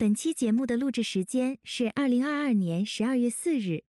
本期节目的录制时间是二零二二年十二月四日。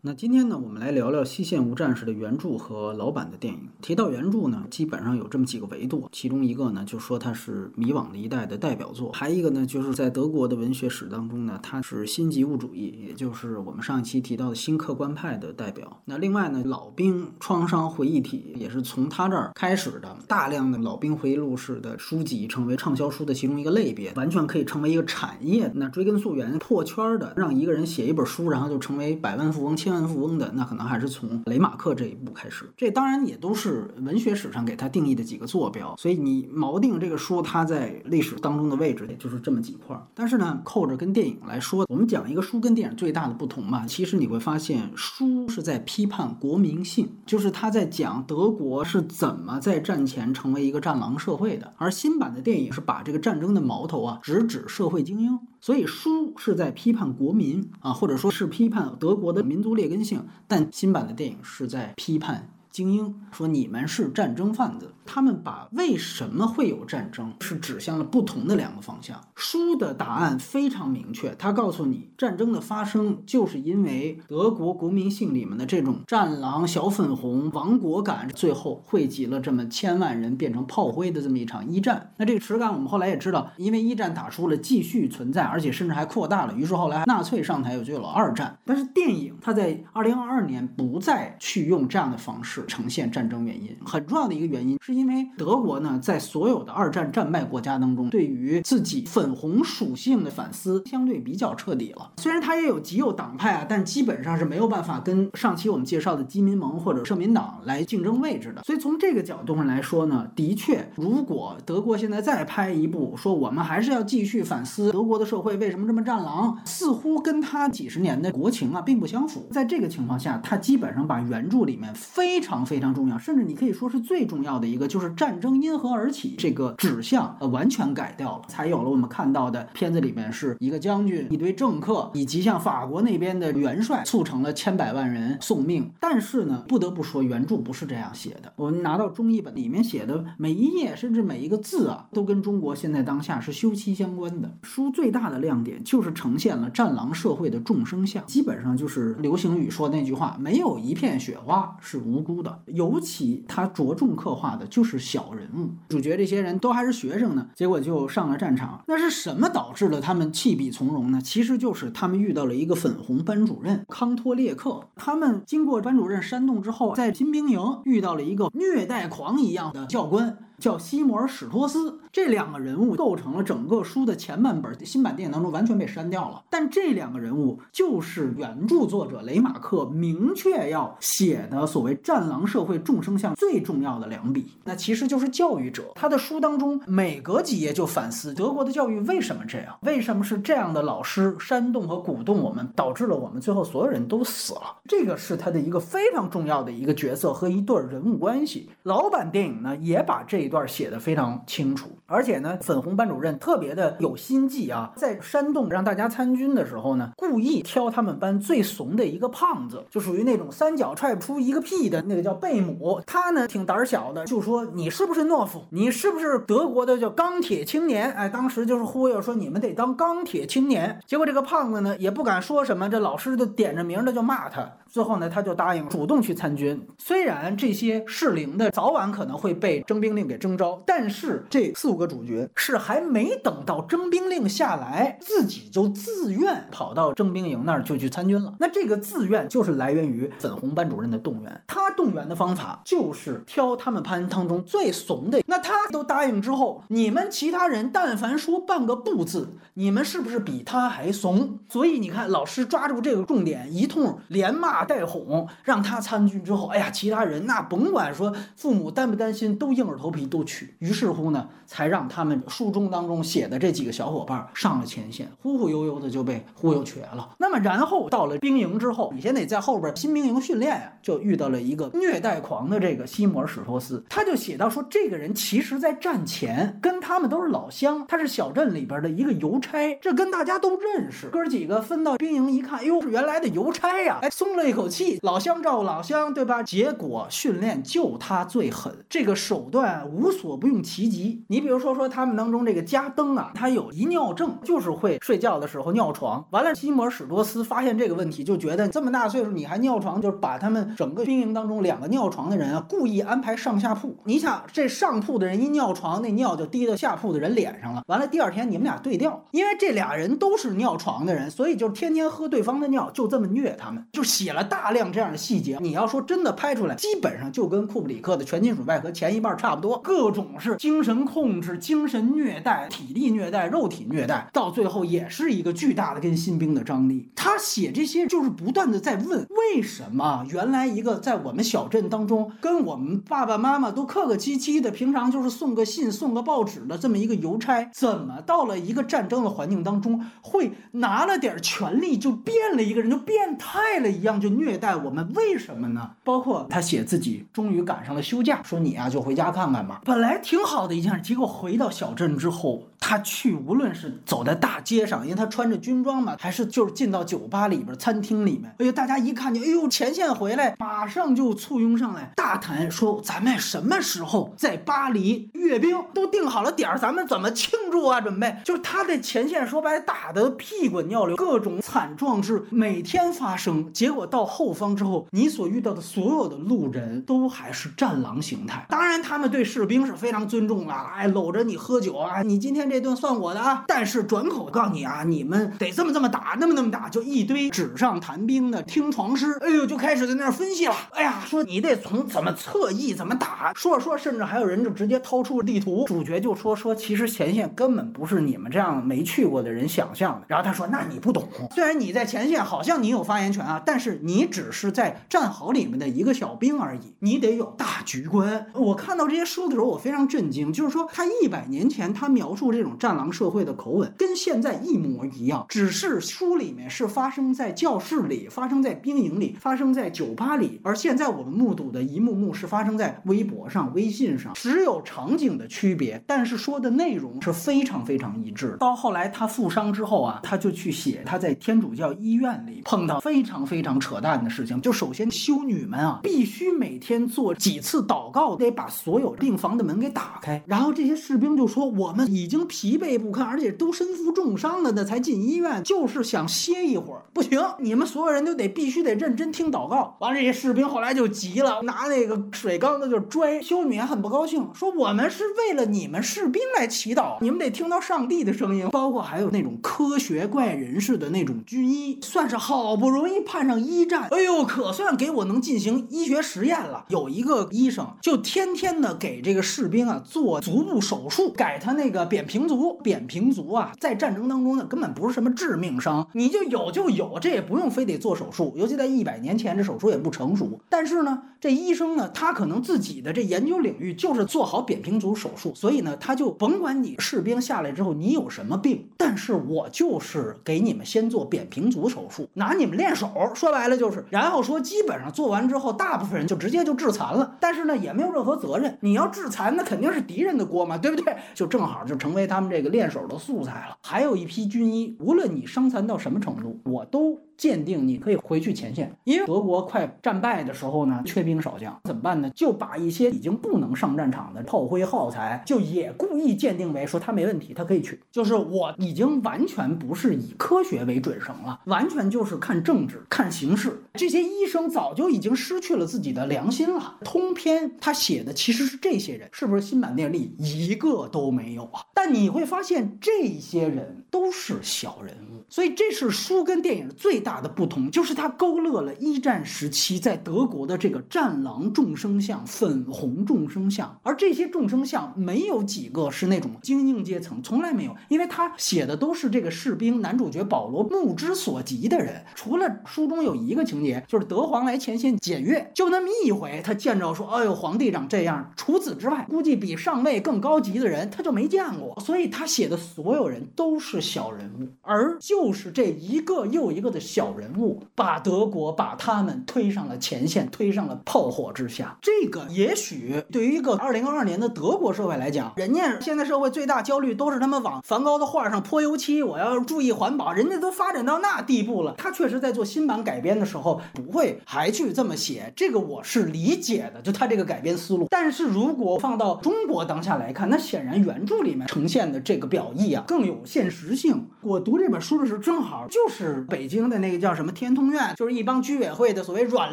那今天呢，我们来聊聊《西线无战事》的原著和老版的电影。提到原著呢，基本上有这么几个维度，其中一个呢，就说它是迷惘的一代的代表作；还一个呢，就是在德国的文学史当中呢，它是新极物主义，也就是我们上一期提到的新客观派的代表。那另外呢，老兵创伤回忆体也是从他这儿开始的，大量的老兵回忆录式的书籍成为畅销书的其中一个类别，完全可以成为一个产业。那追根溯源破圈的，让一个人写一本书，然后就成为百万富翁。千万富翁的那可能还是从雷马克这一步开始，这当然也都是文学史上给他定义的几个坐标。所以你锚定这个书它在历史当中的位置，也就是这么几块。但是呢，扣着跟电影来说，我们讲一个书跟电影最大的不同嘛，其实你会发现，书是在批判国民性，就是他在讲德国是怎么在战前成为一个战狼社会的，而新版的电影是把这个战争的矛头啊直指社会精英。所以书是在批判国民啊，或者说是批判德国的民族劣根性，但新版的电影是在批判。精英说：“你们是战争贩子。”他们把为什么会有战争是指向了不同的两个方向。书的答案非常明确，他告诉你，战争的发生就是因为德国国民性里面的这种战狼、小粉红、亡国感，最后汇集了这么千万人变成炮灰的这么一场一战。那这个耻感，我们后来也知道，因为一战打输了继续存在，而且甚至还扩大了。于是后来纳粹上台，又就有了二战。但是电影它在二零二二年不再去用这样的方式。呈现战争原因很重要的一个原因，是因为德国呢，在所有的二战战败国家当中，对于自己粉红属性的反思相对比较彻底了。虽然它也有极右党派啊，但基本上是没有办法跟上期我们介绍的基民盟或者社民党来竞争位置的。所以从这个角度上来说呢，的确，如果德国现在再拍一部说我们还是要继续反思德国的社会为什么这么战狼，似乎跟他几十年的国情啊并不相符。在这个情况下，他基本上把原著里面非常。非常重要，甚至你可以说是最重要的一个，就是战争因何而起这个指向，呃，完全改掉了，才有了我们看到的片子里面是一个将军、一堆政客，以及像法国那边的元帅，促成了千百万人送命。但是呢，不得不说，原著不是这样写的。我们拿到中译本里面写的每一页，甚至每一个字啊，都跟中国现在当下是休戚相关的。书最大的亮点就是呈现了战狼社会的众生相，基本上就是流行语说那句话：没有一片雪花是无辜的。尤其他着重刻画的就是小人物，主角这些人都还是学生呢，结果就上了战场。那是什么导致了他们弃笔从戎呢？其实就是他们遇到了一个粉红班主任康托列克。他们经过班主任煽动之后，在新兵营遇到了一个虐待狂一样的教官。叫西摩尔史托斯，这两个人物构成了整个书的前半本。新版电影当中完全被删掉了，但这两个人物就是原著作者雷马克明确要写的所谓战狼社会众生相最重要的两笔，那其实就是教育者。他的书当中每隔几页就反思德国的教育为什么这样，为什么是这样的老师煽动和鼓动我们，导致了我们最后所有人都死了。这个是他的一个非常重要的一个角色和一对人物关系。老版电影呢也把这。一段写的非常清楚，而且呢，粉红班主任特别的有心计啊，在煽动让大家参军的时候呢，故意挑他们班最怂的一个胖子，就属于那种三脚踹不出一个屁的那个叫贝姆。他呢挺胆小的，就说你是不是懦夫？你是不是德国的叫钢铁青年？哎，当时就是忽悠说你们得当钢铁青年。结果这个胖子呢也不敢说什么，这老师就点着名的就骂他。最后呢，他就答应主动去参军。虽然这些适龄的早晚可能会被征兵令给征召，但是这四五个主角是还没等到征兵令下来，自己就自愿跑到征兵营那儿就去参军了。那这个自愿就是来源于粉红班主任的动员。他动员的方法就是挑他们班当中最怂的。那他都答应之后，你们其他人但凡说半个不字，你们是不是比他还怂？所以你看，老师抓住这个重点，一通连骂。带哄让他参军之后，哎呀，其他人那甭管说父母担不担心，都硬着头皮都去。于是乎呢，才让他们书中当中写的这几个小伙伴上了前线，忽忽悠悠的就被忽悠瘸了。那么然后到了兵营之后，你先得在后边新兵营训练呀，就遇到了一个虐待狂的这个西摩尔史托斯，他就写到说，这个人其实在战前跟他们都是老乡，他是小镇里边的一个邮差，这跟大家都认识。哥几个分到兵营一看，哎呦，是原来的邮差呀，哎，松了一口气，老乡照顾老乡，对吧？结果训练就他最狠，这个手段无所不用其极。你比如说说他们当中这个加登啊，他有遗尿症，就是会睡觉的时候尿床。完了，西摩尔史托斯发现这个问题，就觉得这么大岁数你还尿床，就是把他们整个兵营当中两个尿床的人啊，故意安排上下铺。你想，这上铺的人一尿床，那尿就滴到下铺的人脸上了。完了，第二天你们俩对调，因为这俩人都是尿床的人，所以就天天喝对方的尿，就这么虐他们，就写了大量这样的细节。你要说真的拍出来，基本上就跟库布里克的《全金属外壳》前一半差不多，各种是精神控制、精神虐待、体力虐待、肉体虐待，到最后也是一个巨大的跟新兵的张力。他写这些就是不断的在问，为什么原来一个在我们小镇当中跟我们爸爸妈妈都客客气气的，平常就是送个信、送个报纸的这么一个邮差，怎么到了一个战争的环境当中，会拿了点权力就变了一个人，就变态了一样，就虐待我们？为什么呢？包括他写自己终于赶上了休假，说你啊就回家看看吧。本来挺好的一件事，结果回到小镇之后，他去无论是走在大街上，因为他穿着军装嘛，还是就是进到酒吧里边、餐厅里面，哎呦，大家一看见，哎呦，前线回来，马上就簇拥上来，大谈说咱们什么时候在巴黎阅兵，都定好了点儿，咱们怎么庆祝啊？准备就是他在前线说白打得屁滚尿流，各种惨状是每天发生。结果到后方之后，你所遇到的所有的路人都还是战狼形态。当然，他们对士兵是非常尊重的，哎，搂着你喝酒啊，你今天这顿算我的啊。但是转口告诉你啊，你们得这么这么打，那么那么打，就一堆纸上谈兵的听床师，哎呦，就开始在那儿分析了。哎呀，说你得从怎么侧翼怎么打，说着说，甚至还有人就直接掏出了地图。主角就说说，其实前线根本不是你们这样没去过的人想象的。然后他说，那你不懂，虽然你在前线好像你有发言权啊，但是你只是在战壕里面的一个小兵而已，你得有大局观。我看到这些书的时候，我非常震惊，就是说他一百年前他描述这这种战狼社会的口吻跟现在一模一样，只是书里面是发生在教室里，发生在兵营里，发生在酒吧里，而现在我们目睹的一幕幕是发生在微博上、微信上，只有场景的区别，但是说的内容是非常非常一致。到后来他负伤之后啊，他就去写他在天主教医院里碰到非常非常扯淡的事情，就首先修女们啊，必须每天做几次祷告，得把所有病房的门给打开。然后这些士兵就说：“我们已经疲惫不堪，而且都身负重伤了的，才进医院，就是想歇一会儿。不行，你们所有人都得必须得认真听祷告。”完了，这些士兵后来就急了，拿那个水缸子就拽。修女还很不高兴，说：“我们是为了你们士兵来祈祷，你们得听到上帝的声音。”包括还有那种科学怪人似的那种军医，算是好不容易盼上一战，哎呦，可算给我能进行医学实验了。有一个医生就天天的给这个士兵啊做足部手术，改他那个扁平平足。扁平足啊，在战争当中呢，根本不是什么致命伤，你就有就有，这也不用非得做手术。尤其在一百年前，这手术也不成熟。但是呢，这医生呢，他可能自己的这研究领域就是做好扁平足手术，所以呢，他就甭管你士兵下来之后你有什么病，但是我就是给你们先做扁平足手术，拿你们练手。说白了就是，然后说基本上做完之后，大部分人就直接就致残了。但是呢，也没有任何责任。你要致残，那肯定是敌人的锅嘛，对不对？就正好就成为他们这个练手的素材了。还有一批军医，无论你伤残到什么程度，我都。鉴定你可以回去前线，因为德国快战败的时候呢，缺兵少将，怎么办呢？就把一些已经不能上战场的炮灰耗材，就也故意鉴定为说他没问题，他可以去。就是我已经完全不是以科学为准绳了，完全就是看政治、看形势。这些医生早就已经失去了自己的良心了。通篇他写的其实是这些人，是不是新版电力一个都没有啊？但你会发现这些人都是小人物，所以这是书跟电影最大。的不同就是他勾勒了一战时期在德国的这个战狼众生相、粉红众生相，而这些众生相没有几个是那种精英阶层，从来没有，因为他写的都是这个士兵，男主角保罗目之所及的人。除了书中有一个情节，就是德皇来前线检阅，就那么一回，他见着说：“哎呦，皇帝长这样。”除此之外，估计比上尉更高级的人他就没见过，所以他写的所有人都是小人物，而就就是这一个又一个的小人物，把德国把他们推上了前线，推上了炮火之下。这个也许对于一个二零二二年的德国社会来讲，人家现在社会最大焦虑都是他们往梵高的画上泼油漆，我要注意环保，人家都发展到那地步了。他确实在做新版改编的时候不会还去这么写，这个我是理解的，就他这个改编思路。但是如果放到中国当下来看，那显然原著里面呈现的这个表意啊更有现实性。我读这本书的时候，正好就是北京的那个叫什么天通苑，就是一帮居委会的所谓软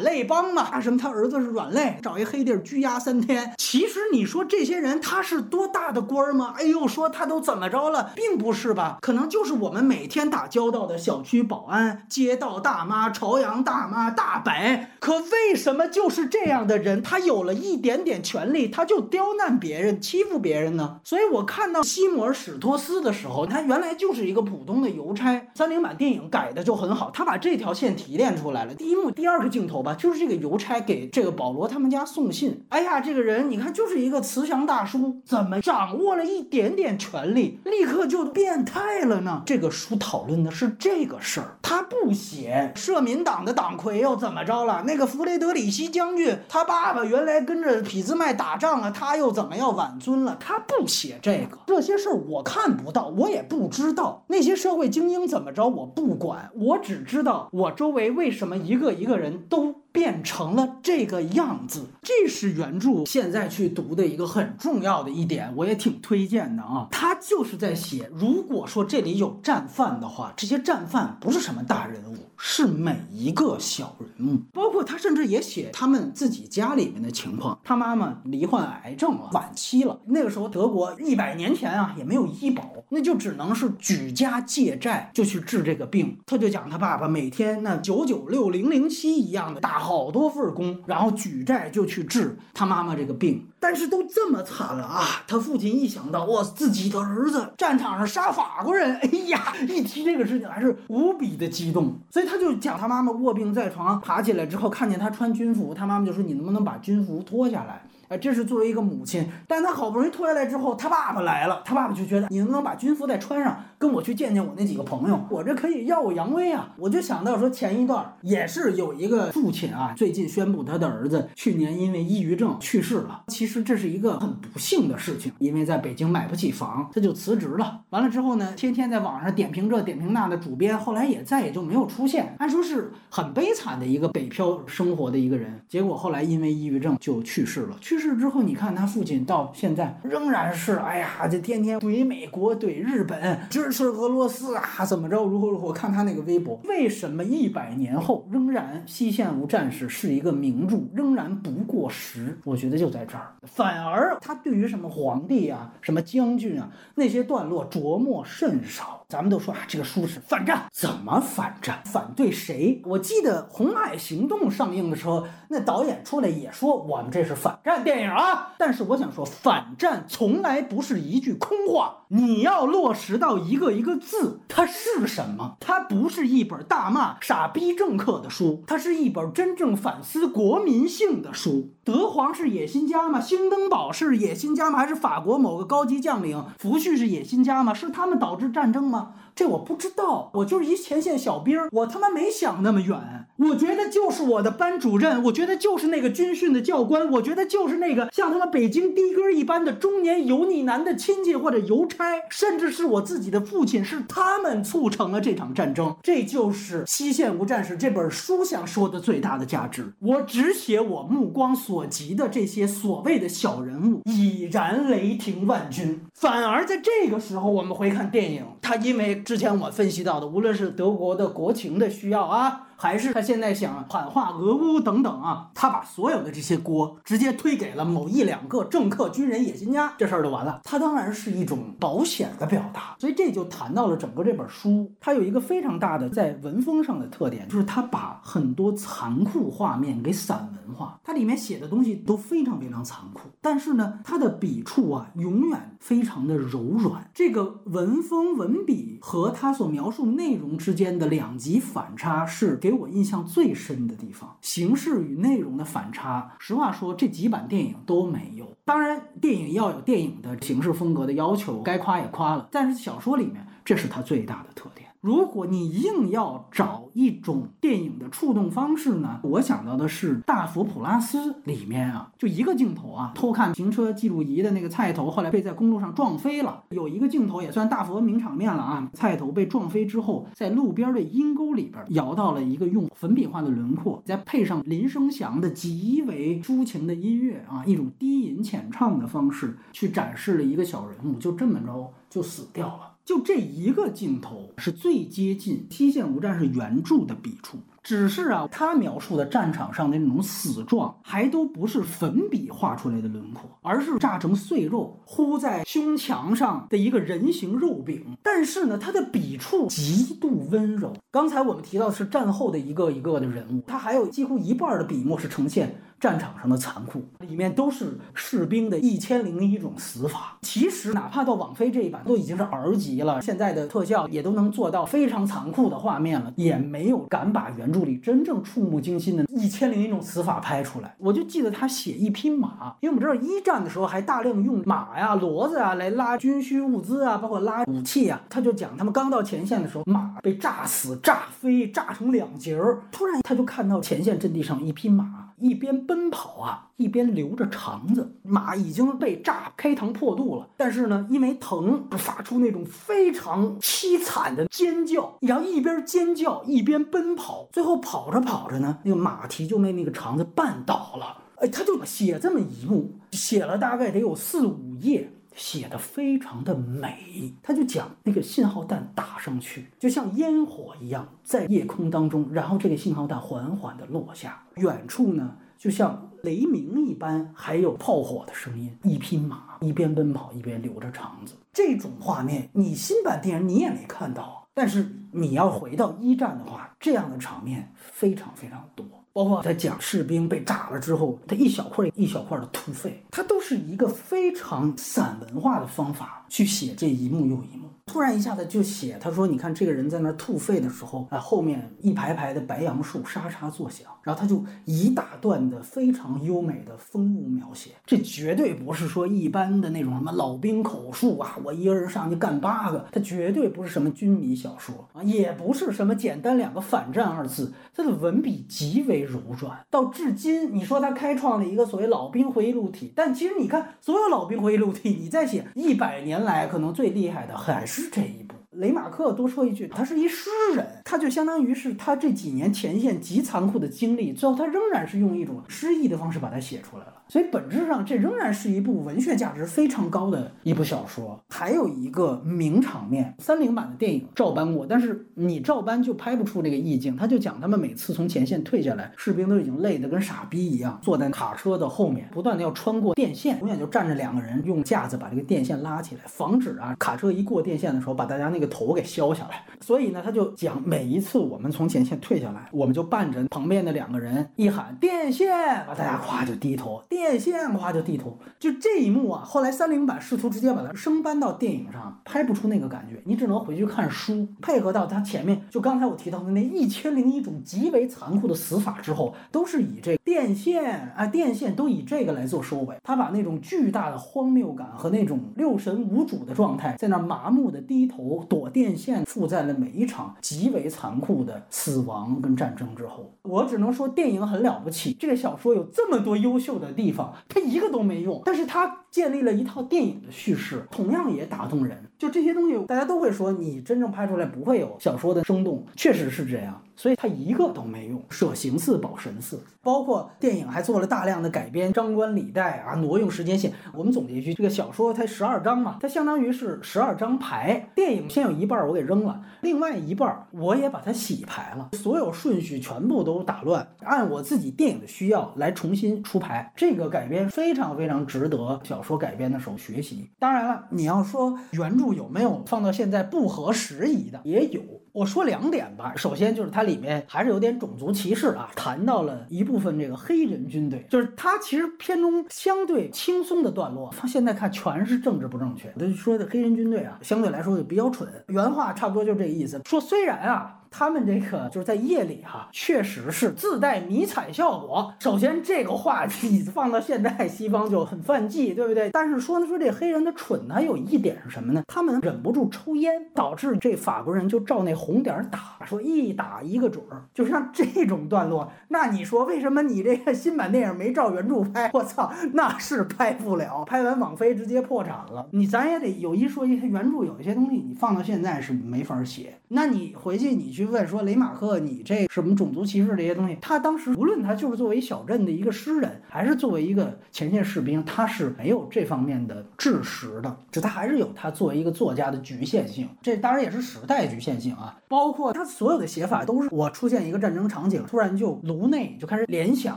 肋帮嘛。啊，什么他儿子是软肋，找一黑地儿拘押三天。其实你说这些人他是多大的官吗？哎呦，说他都怎么着了，并不是吧？可能就是我们每天打交道的小区保安、街道大妈、朝阳大妈、大白。可为什么就是这样的人，他有了一点点权利，他就刁难别人、欺负别人呢？所以我看到西摩尔史托斯的时候，他原来就是一个普通的邮差。三零版电影改的就很好，他把这条线提炼出来了。第一幕第二个镜头吧，就是这个邮差给这个保罗他们家送信。哎呀，这个人你看就是一个慈祥大叔，怎么掌握了一点点权力，立刻就变态了呢？这个书讨论的是这个事儿，他不写社民党的党魁又怎么着了？那个弗雷德里希将军，他爸爸原来跟着俾兹麦打仗啊，他又怎么要挽尊了？他不写这个，这些事儿我看不到，我也不知道那些社会精英怎么着，我不管，我只知道我周围为什么一个一个人都。变成了这个样子，这是原著现在去读的一个很重要的一点，我也挺推荐的啊。他就是在写，如果说这里有战犯的话，这些战犯不是什么大人物，是每一个小人物，包括他甚至也写他们自己家里面的情况。他妈妈罹患癌症了，晚期了。那个时候德国一百年前啊也没有医保，那就只能是举家借债就去治这个病。他就讲他爸爸每天那九九六零零七一样的大。好多份工，然后举债就去治他妈妈这个病，但是都这么惨了啊！他父亲一想到哇，自己的儿子战场上杀法国人，哎呀，一提这个事情还是无比的激动，所以他就讲他妈妈卧病在床，爬起来之后看见他穿军服，他妈妈就说：“你能不能把军服脱下来？”哎，这是作为一个母亲，但他好不容易脱下来之后，他爸爸来了，他爸爸就觉得你能不能把军服再穿上，跟我去见见我那几个朋友，我这可以耀武扬威啊！我就想到说前一段也是有一个父亲啊，最近宣布他的儿子去年因为抑郁症去世了。其实这是一个很不幸的事情，因为在北京买不起房，他就辞职了。完了之后呢，天天在网上点评这点评那的主编，后来也再也就没有出现。按说是很悲惨的一个北漂生活的一个人，结果后来因为抑郁症就去世了。去世之后，你看他父亲到现在仍然是，哎呀，这天天怼美国、怼日本，支持俄罗斯啊，怎么着？如何如何？看他那个微博，为什么一百年后仍然《西线无战事》是一个名著，仍然不过时？我觉得就在这儿。反而他对于什么皇帝啊、什么将军啊那些段落琢磨甚少。咱们都说啊，这个书是反战，怎么反战？反对谁？我记得《红海行动》上映的时候，那导演出来也说我们这是反战电影啊。但是我想说，反战从来不是一句空话，你要落实到一个一个字，它是什么？它不是一本大骂傻逼政客的书，它是一本真正反思国民性的书。德皇是野心家吗？兴登堡是野心家吗？还是法国某个高级将领福煦是野心家吗？是他们导致战争吗？这我不知道，我就是一前线小兵，我他妈没想那么远。我觉得就是我的班主任，我觉得就是那个军训的教官，我觉得就是那个像他妈北京的哥一般的中年油腻男的亲戚或者邮差，甚至是我自己的父亲，是他们促成了这场战争。这就是《西线无战事》这本书想说的最大的价值。我只写我目光所及的这些所谓的小人物，已然雷霆万钧。反而在这个时候，我们回看电影，它因为之前我分析到的，无论是德国的国情的需要啊。还是他现在想喊话俄乌等等啊，他把所有的这些锅直接推给了某一两个政客、军人、野心家，这事儿就完了。他当然是一种保险的表达，所以这就谈到了整个这本书，它有一个非常大的在文风上的特点，就是它把很多残酷画面给散文化。它里面写的东西都非常非常残酷，但是呢，它的笔触啊永远非常的柔软。这个文风文笔和他所描述内容之间的两极反差是。给我印象最深的地方，形式与内容的反差。实话说，这几版电影都没有。当然，电影要有电影的形式风格的要求，该夸也夸了。但是小说里面，这是它最大的特点。如果你硬要找一种电影的触动方式呢，我想到的是《大佛普拉斯》里面啊，就一个镜头啊，偷看行车记录仪的那个菜头，后来被在公路上撞飞了。有一个镜头也算大佛名场面了啊，菜头被撞飞之后，在路边的阴沟里边摇到了一个用粉笔画的轮廓，再配上林生祥的极为抒情的音乐啊，一种低吟浅唱的方式去展示了一个小人物，就这么着就死掉了。就这一个镜头是最接近《西线无战事》原著的笔触，只是啊，他描述的战场上的那种死状，还都不是粉笔画出来的轮廓，而是炸成碎肉糊在胸墙上的一个人形肉饼。但是呢，他的笔触极度温柔。刚才我们提到的是战后的一个一个的人物，他还有几乎一半的笔墨是呈现。战场上的残酷，里面都是士兵的一千零一种死法。其实，哪怕到网飞这一版都已经是 R 级了，现在的特效也都能做到非常残酷的画面了，也没有敢把原著里真正触目惊心的一千零一种死法拍出来。我就记得他写一匹马，因为我们知道一战的时候还大量用马呀、骡子啊来拉军需物资啊，包括拉武器啊。他就讲他们刚到前线的时候，马被炸死、炸飞、炸成两截儿。突然他就看到前线阵地上一匹马。一边奔跑啊，一边留着肠子。马已经被炸开膛破肚了，但是呢，因为疼，发出那种非常凄惨的尖叫，然后一边尖叫一边奔跑。最后跑着跑着呢，那个马蹄就被那个肠子绊倒了。哎，他就写这么一幕，写了大概得有四五页。写的非常的美，他就讲那个信号弹打上去，就像烟火一样在夜空当中，然后这个信号弹缓缓的落下，远处呢就像雷鸣一般，还有炮火的声音，一匹马一边奔跑一边留着肠子，这种画面你新版电影你也没看到，但是你要回到一战的话，这样的场面非常非常多。包括他讲士兵被炸了之后，他一小块一小块的吐肺，他都是一个非常散文化的方法去写这一幕又一幕。突然一下子就写，他说：“你看这个人在那吐肺的时候，啊，后面一排排的白杨树沙沙作响。”然后他就一大段的非常优美的风物描写，这绝对不是说一般的那种什么老兵口述啊，我一个人上去干八个，他绝对不是什么军迷小说啊，也不是什么简单两个反战二字，他的文笔极为柔软。到至今，你说他开创了一个所谓老兵回忆录体，但其实你看所有老兵回忆录体，你在写一百年来可能最厉害的还是。这一部。雷马克多说一句，他是一诗人，他就相当于是他这几年前线极残酷的经历，最后他仍然是用一种诗意的方式把它写出来了。所以本质上，这仍然是一部文学价值非常高的一部小说。还有一个名场面，三零版的电影照搬过，但是你照搬就拍不出这个意境。他就讲他们每次从前线退下来，士兵都已经累得跟傻逼一样，坐在卡车的后面，不断的要穿过电线，永远就站着两个人用架子把这个电线拉起来，防止啊卡车一过电线的时候把大家那个头给削下来。所以呢，他就讲每一次我们从前线退下来，我们就伴着旁边的两个人一喊电线，把大家咵就低头。电线夸就低头，就这一幕啊！后来三零版试图直接把它生搬到电影上，拍不出那个感觉，你只能回去看书，配合到他前面。就刚才我提到的那一千零一种极为残酷的死法之后，都是以这电线啊，电线都以这个来做收尾。他把那种巨大的荒谬感和那种六神无主的状态，在那麻木的低头躲电线，附在了每一场极为残酷的死亡跟战争之后。我只能说，电影很了不起，这个小说有这么多优秀的地。方，它一个都没用，但是它建立了一套电影的叙事，同样也打动人。就这些东西，大家都会说，你真正拍出来不会有小说的生动，确实是这样。所以他一个都没用，舍形似保神似。包括电影还做了大量的改编，张冠李戴啊，挪用时间线。我们总结一句，这个小说它十二章嘛，它相当于是十二张牌。电影先有一半我给扔了，另外一半我也把它洗牌了，所有顺序全部都打乱，按我自己电影的需要来重新出牌。这个改编非常非常值得小说改编的时候学习。当然了，你要说原著有没有放到现在不合时宜的，也有。我说两点吧，首先就是它里面还是有点种族歧视啊，谈到了一部分这个黑人军队，就是它其实片中相对轻松的段落，放现在看全是政治不正确。他说的黑人军队啊，相对来说就比较蠢，原话差不多就这意思。说虽然啊。他们这个就是在夜里哈，确实是自带迷彩效果。首先，这个话题放到现在西方就很犯忌，对不对？但是说呢，说这黑人的蠢，他有一点是什么呢？他们忍不住抽烟，导致这法国人就照那红点打，说一打一个准儿。就像这种段落，那你说为什么你这个新版电影没照原著拍？我操，那是拍不了，拍完网飞直接破产了。你咱也得有一说一，原著有一些东西你放到现在是没法写。那你回去你去就问说雷马克，你这什么种族歧视这些东西？他当时无论他就是作为小镇的一个诗人，还是作为一个前线士兵，他是没有这方面的知识的，就他还是有他作为一个作家的局限性。这当然也是时代局限性啊，包括他所有的写法都是我出现一个战争场景，突然就颅内就开始联想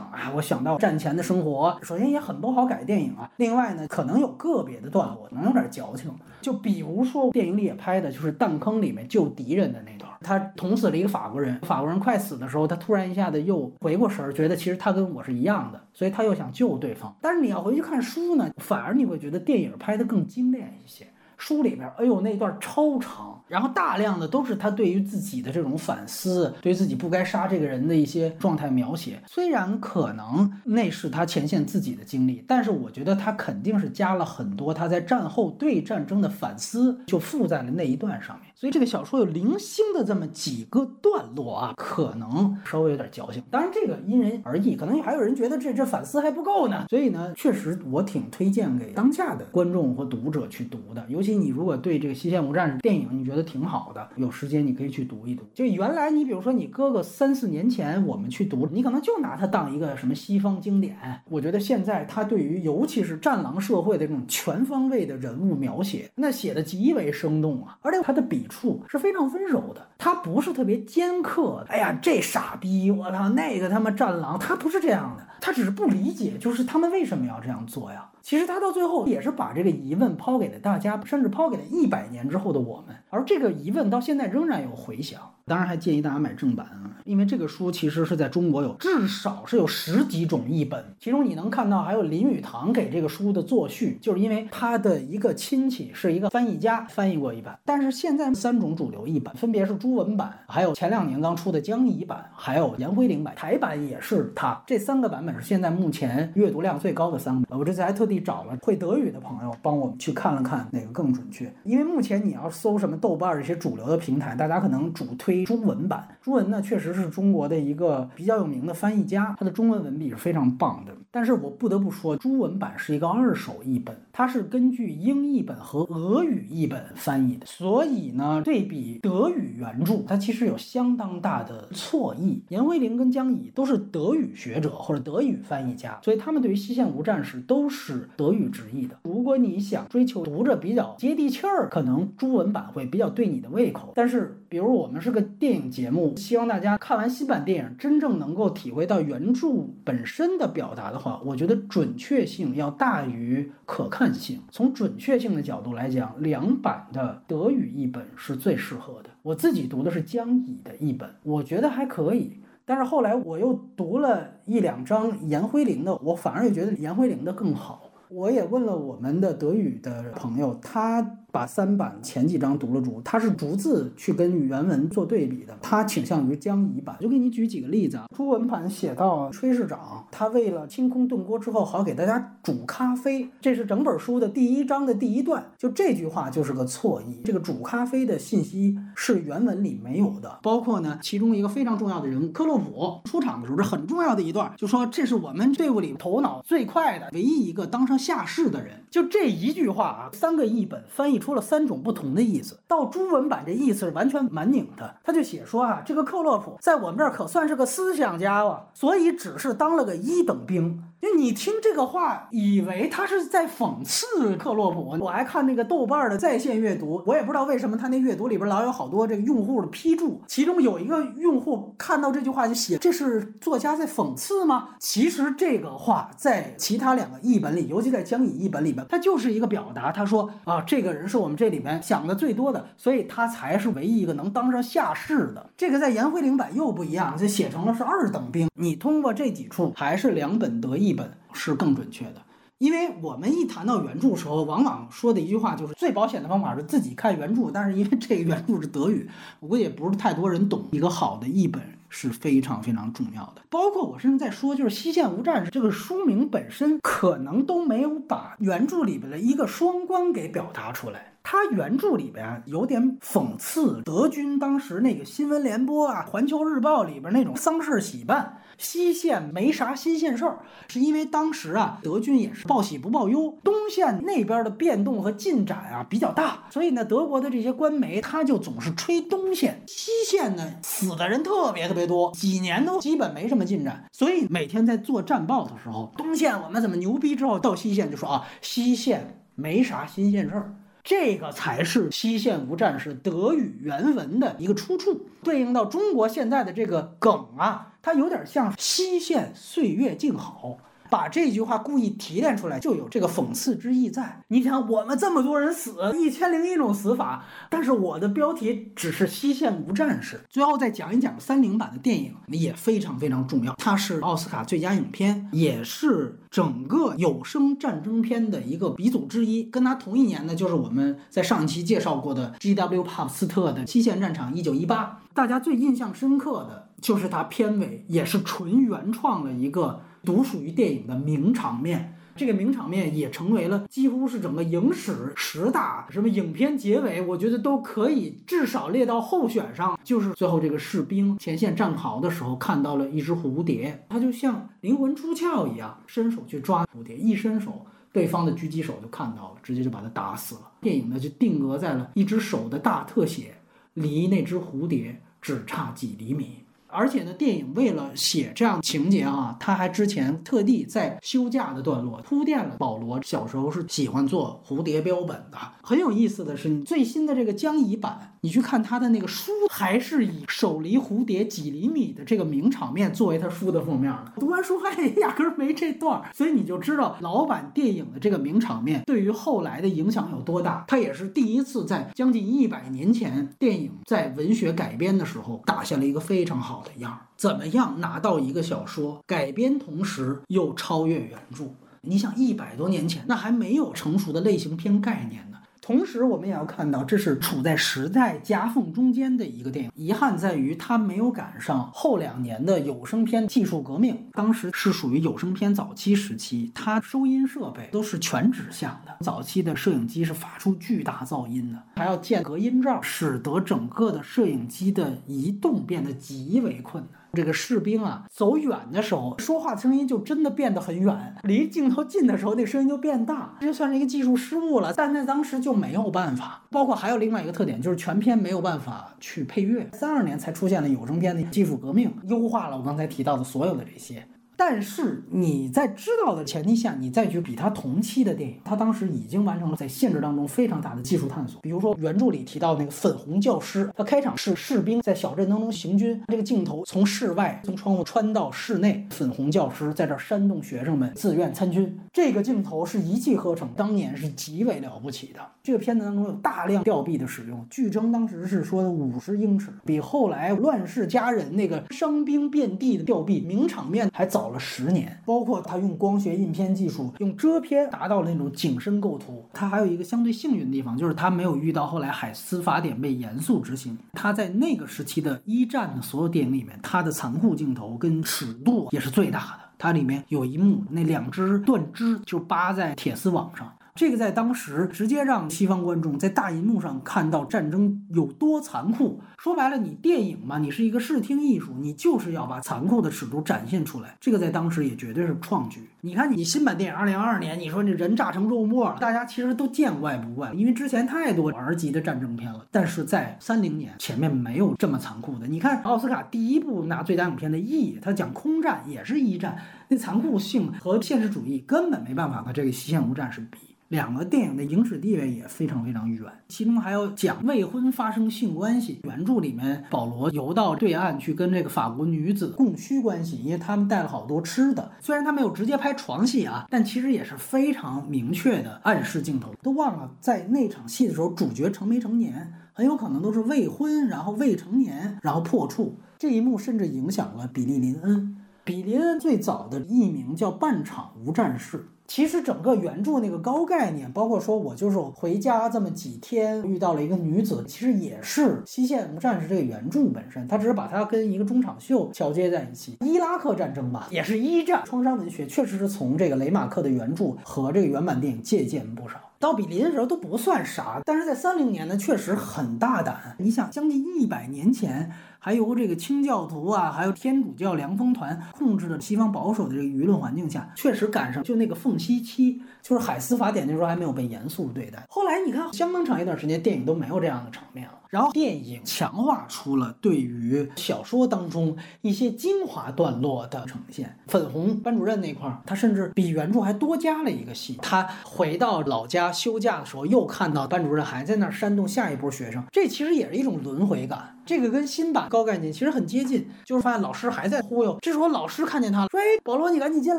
啊，我想到战前的生活。首先也很不好改电影啊，另外呢，可能有个别的段落能有点矫情，就比如说电影里也拍的就是弹坑里面救敌人。的那段，他捅死了一个法国人，法国人快死的时候，他突然一下子又回过神儿，觉得其实他跟我是一样的，所以他又想救对方。但是你要回去看书呢，反而你会觉得电影拍的更精炼一些。书里边，哎呦，那段超长，然后大量的都是他对于自己的这种反思，对自己不该杀这个人的一些状态描写。虽然可能那是他前线自己的经历，但是我觉得他肯定是加了很多他在战后对战争的反思，就附在了那一段上面。所以这个小说有零星的这么几个段落啊，可能稍微有点矫情。当然这个因人而异，可能还有人觉得这这反思还不够呢。所以呢，确实我挺推荐给当下的观众或读者去读的，尤其。你如果对这个《西线无战士》电影你觉得挺好的，有时间你可以去读一读。就原来你比如说你哥哥三四年前我们去读，你可能就拿它当一个什么西方经典。我觉得现在他对于尤其是战狼社会的这种全方位的人物描写，那写的极为生动啊，而且他的笔处是非常温柔的，他不是特别尖刻。哎呀，这傻逼，我操，那个他妈战狼，他不是这样的，他只是不理解，就是他们为什么要这样做呀？其实他到最后也是把这个疑问抛给了大家，甚至抛给了一百年之后的我们，而这个疑问到现在仍然有回响。当然还建议大家买正版啊，因为这个书其实是在中国有至少是有十几种译本，其中你能看到还有林语堂给这个书的作序，就是因为他的一个亲戚是一个翻译家翻译过一版。但是现在三种主流译本分别是朱文版，还有前两年刚出的江乙版，还有严辉玲版，台版也是他。这三个版本是现在目前阅读量最高的三个。我这次还特地找了会德语的朋友帮我们去看了看哪个更准确，因为目前你要搜什么豆瓣这些主流的平台，大家可能主推。中文版，朱文呢确实是中国的一个比较有名的翻译家，他的中文文笔是非常棒的。但是我不得不说，朱文版是一个二手译本，它是根据英译本和俄语译本翻译的，所以呢，对比德语原著，它其实有相当大的错译。严辉玲跟江乙都是德语学者或者德语翻译。家，所以他们对于《西线无战事》都是德语直译。的。如果你想追求读着比较接地气儿，可能朱文版会比较对你的胃口。但是，比如我们是个电影节目，希望大家看完新版电影，真正能够体会到原著本身的表达的。话，我觉得准确性要大于可看性。从准确性的角度来讲，两版的德语译本是最适合的。我自己读的是江乙的译本，我觉得还可以。但是后来我又读了一两章颜辉玲的，我反而又觉得颜辉玲的更好。我也问了我们的德语的朋友，他。把三版前几章读了读，他是逐字去跟原文做对比的，他倾向于江乙版。就给你举几个例子啊，朱文版写到炊事长，他为了清空炖锅之后，好给大家煮咖啡，这是整本书的第一章的第一段，就这句话就是个错译。这个煮咖啡的信息是原文里没有的，包括呢，其中一个非常重要的人物克洛普出场的时候，这很重要的一段，就说这是我们队伍里头脑最快的唯一一个当上下士的人，就这一句话啊，三个译本翻译。出了三种不同的意思，到朱文版这意思是完全蛮拧的。他就写说啊，这个克洛普在我们这儿可算是个思想家了，所以只是当了个一等兵。就你听这个话，以为他是在讽刺克洛普。我还看那个豆瓣的在线阅读，我也不知道为什么他那阅读里边老有好多这个用户的批注，其中有一个用户看到这句话就写：“这是作家在讽刺吗？”其实这个话在其他两个译本里，尤其在江乙译本里边，他就是一个表达。他说啊，这个人是我们这里面想的最多的，所以他才是唯一一个能当上下士的。这个在颜辉玲版又不一样，就写成了是二等兵。你通过这几处，还是两本得意。一本是更准确的，因为我们一谈到原著的时候，往往说的一句话就是最保险的方法是自己看原著，但是因为这个原著是德语，我估计也不是太多人懂。一个好的译本是非常非常重要的。包括我甚至在说，就是《西线无战事》这个书名本身可能都没有把原著里边的一个双关给表达出来。它原著里边有点讽刺德军当时那个新闻联播啊，《环球日报》里边那种丧事喜办，西线没啥新鲜事儿，是因为当时啊，德军也是报喜不报忧，东线那边的变动和进展啊比较大，所以呢，德国的这些官媒他就总是吹东线，西线呢死的人特别特别多，几年都基本没什么进展，所以每天在做战报的时候，东线我们怎么牛逼，之后到西线就说啊，西线没啥新鲜事儿。这个才是《西线无战事》德语原文的一个出处，对应到中国现在的这个梗啊，它有点像“西线岁月静好”。把这句话故意提炼出来，就有这个讽刺之意在。你想，我们这么多人死，一千零一种死法，但是我的标题只是西线无战事。最后再讲一讲三零版的电影，也非常非常重要。它是奥斯卡最佳影片，也是整个有声战争片的一个鼻祖之一。跟他同一年的，就是我们在上期介绍过的 G.W. 帕斯特的《西线战场一九一八》。大家最印象深刻的就是他片尾也是纯原创的一个。独属于电影的名场面，这个名场面也成为了几乎是整个影史十大什么影片结尾，我觉得都可以至少列到候选上。就是最后这个士兵前线战壕的时候，看到了一只蝴蝶，他就像灵魂出窍一样，伸手去抓蝴蝶，一伸手，对方的狙击手就看到了，直接就把他打死了。电影呢就定格在了一只手的大特写，离那只蝴蝶只差几厘米。而且呢，电影为了写这样情节啊，他还之前特地在休假的段落铺垫了保罗小时候是喜欢做蝴蝶标本的。很有意思的是，你最新的这个江乙版，你去看他的那个书，还是以手离蝴蝶几厘米的这个名场面作为他书的封面的。读完书还压根儿没这段，所以你就知道老版电影的这个名场面对于后来的影响有多大。他也是第一次在将近一百年前电影在文学改编的时候打下了一个非常好。的样儿怎么样拿到一个小说改编，同时又超越原著？你想一百多年前，那还没有成熟的类型片概念。同时，我们也要看到，这是处在时代夹缝中间的一个电影。遗憾在于，它没有赶上后两年的有声片技术革命。当时是属于有声片早期时期，它收音设备都是全指向的，早期的摄影机是发出巨大噪音的，还要建隔音罩，使得整个的摄影机的移动变得极为困难。这个士兵啊，走远的时候，说话声音就真的变得很远；离镜头近的时候，那声音就变大。这就算是一个技术失误了，但在当时就没有办法。包括还有另外一个特点，就是全片没有办法去配乐。三二年才出现了有声片的技术革命，优化了我刚才提到的所有的这些。但是你在知道的前提下，你再去比他同期的电影，他当时已经完成了在限制当中非常大的技术探索。比如说原著里提到那个粉红教师，他开场是士兵在小镇当中行军，这个镜头从室外从窗户穿到室内，粉红教师在这煽动学生们自愿参军，这个镜头是一气呵成，当年是极为了不起的。这个片子当中有大量吊臂的使用，据称当时是说的五十英尺，比后来乱世佳人那个伤兵遍地的吊臂名场面还早。了十年，包括他用光学印片技术，用遮片达到了那种景深构图。他还有一个相对幸运的地方，就是他没有遇到后来海斯法典被严肃执行。他在那个时期的一战的所有电影里面，他的残酷镜头跟尺度也是最大的。它里面有一幕，那两只断肢就扒在铁丝网上。这个在当时直接让西方观众在大银幕上看到战争有多残酷。说白了，你电影嘛，你是一个视听艺术，你就是要把残酷的尺度展现出来。这个在当时也绝对是创举。你看，你新版电影二零二二年，你说这人炸成肉末了，大家其实都见怪不怪，因为之前太多 R 级的战争片了。但是在三零年前面没有这么残酷的。你看奥斯卡第一部拿最佳影片的《E》，他讲空战也是一战，那残酷性和现实主义根本没办法和这个《西线无战事》比。两个电影的影史地位也非常非常远，其中还要讲未婚发生性关系。原著里面，保罗游到对岸去跟这个法国女子供需关系，因为他们带了好多吃的。虽然他没有直接拍床戏啊，但其实也是非常明确的暗示镜头。都忘了在那场戏的时候，主角成没成年，很有可能都是未婚，然后未成年，然后破处。这一幕甚至影响了比利林恩。比林恩最早的艺名叫半场无战事。其实整个原著那个高概念，包括说我就是回家这么几天遇到了一个女子，其实也是《西线无战士》这个原著本身，它只是把它跟一个中场秀交接在一起。伊拉克战争吧，也是一战，创伤文学确实是从这个雷马克的原著和这个原版电影借鉴不少。到比邻的时候都不算啥，但是在三零年呢，确实很大胆。你想，将近一百年前。还由这个清教徒啊，还有天主教凉风团控制的西方保守的这个舆论环境下，确实赶上就那个缝隙期，就是海斯法典那时候还没有被严肃对待。后来你看，相当长一段时间，电影都没有这样的场面了。然后电影强化出了对于小说当中一些精华段落的呈现。粉红班主任那块儿，他甚至比原著还多加了一个戏。他回到老家休假的时候，又看到班主任还在那儿煽动下一波学生，这其实也是一种轮回感。这个跟新版高概念其实很接近，就是发现老师还在忽悠。这时候老师看见他了，说：“哎，保罗，你赶紧进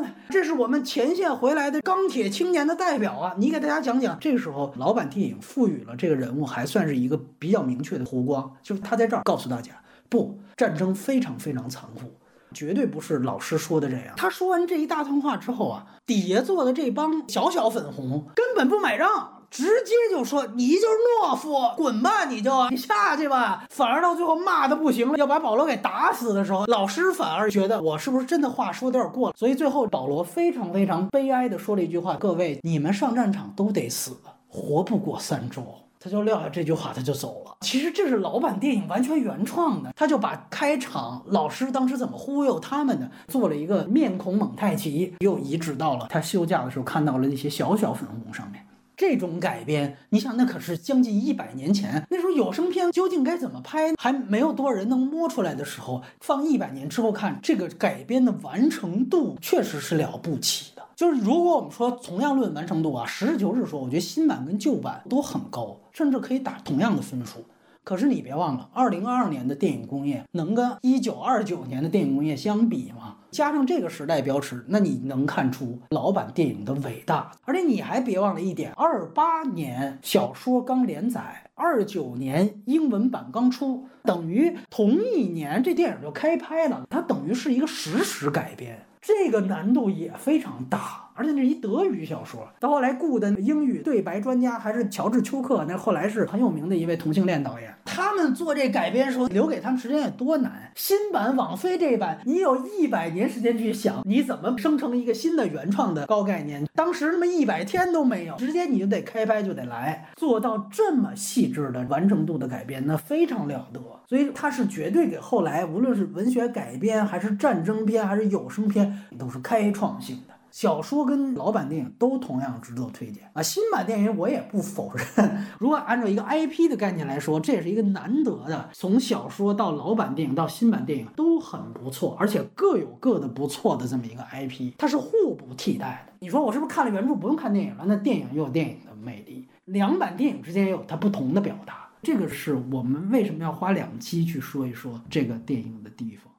来，这是我们前线回来的钢铁青年的代表啊，你给大家讲讲。”这个时候，老版电影赋予了这个人物还算是一个比较明确的弧光，就是他在这儿告诉大家，不，战争非常非常残酷，绝对不是老师说的这样。他说完这一大通话之后啊，底下坐的这帮小小粉红根本不买账。直接就说你就是懦夫，滚吧你就 你下去吧。反而到最后骂的不行了，要把保罗给打死的时候，老师反而觉得我是不是真的话说的有点过了。所以最后保罗非常非常悲哀的说了一句话：各位，你们上战场都得死，活不过三周。他就撂下这句话，他就走了。其实这是老版电影完全原创的，他就把开场老师当时怎么忽悠他们的做了一个面孔蒙太奇，又移植到了他休假的时候看到了那些小小粉红上面。这种改编，你想，那可是将近一百年前，那时候有声片究竟该怎么拍，还没有多少人能摸出来的时候，放一百年之后看，这个改编的完成度确实是了不起的。就是如果我们说同样论完成度啊，实事求是说，我觉得新版跟旧版都很高，甚至可以打同样的分数。可是你别忘了，二零二二年的电影工业能跟一九二九年的电影工业相比吗？加上这个时代标尺，那你能看出老版电影的伟大。而且你还别忘了一点，二八年小说刚连载，二九年英文版刚出，等于同一年这电影就开拍了，它等于是一个实时改编，这个难度也非常大。而且那是一德语小说，到后来雇的英语对白专家还是乔治·丘克，那后来是很有名的一位同性恋导演。他们做这改编时候，留给他们时间也多难。新版网飞这版，你有一百年时间去想，你怎么生成一个新的原创的高概念？当时他妈一百天都没有，直接你就得开拍就得来，做到这么细致的完成度的改编，那非常了得。所以它是绝对给后来无论是文学改编，还是战争片，还是有声片，都是开创性的。小说跟老版电影都同样值得推荐啊！新版电影我也不否认，如果按照一个 IP 的概念来说，这也是一个难得的，从小说到老版电影到新版电影都很不错，而且各有各的不错的这么一个 IP，它是互不替代的。你说我是不是看了原著不用看电影了？那电影又有电影的魅力，两版电影之间也有它不同的表达，这个是我们为什么要花两期去说一说这个电影的地方。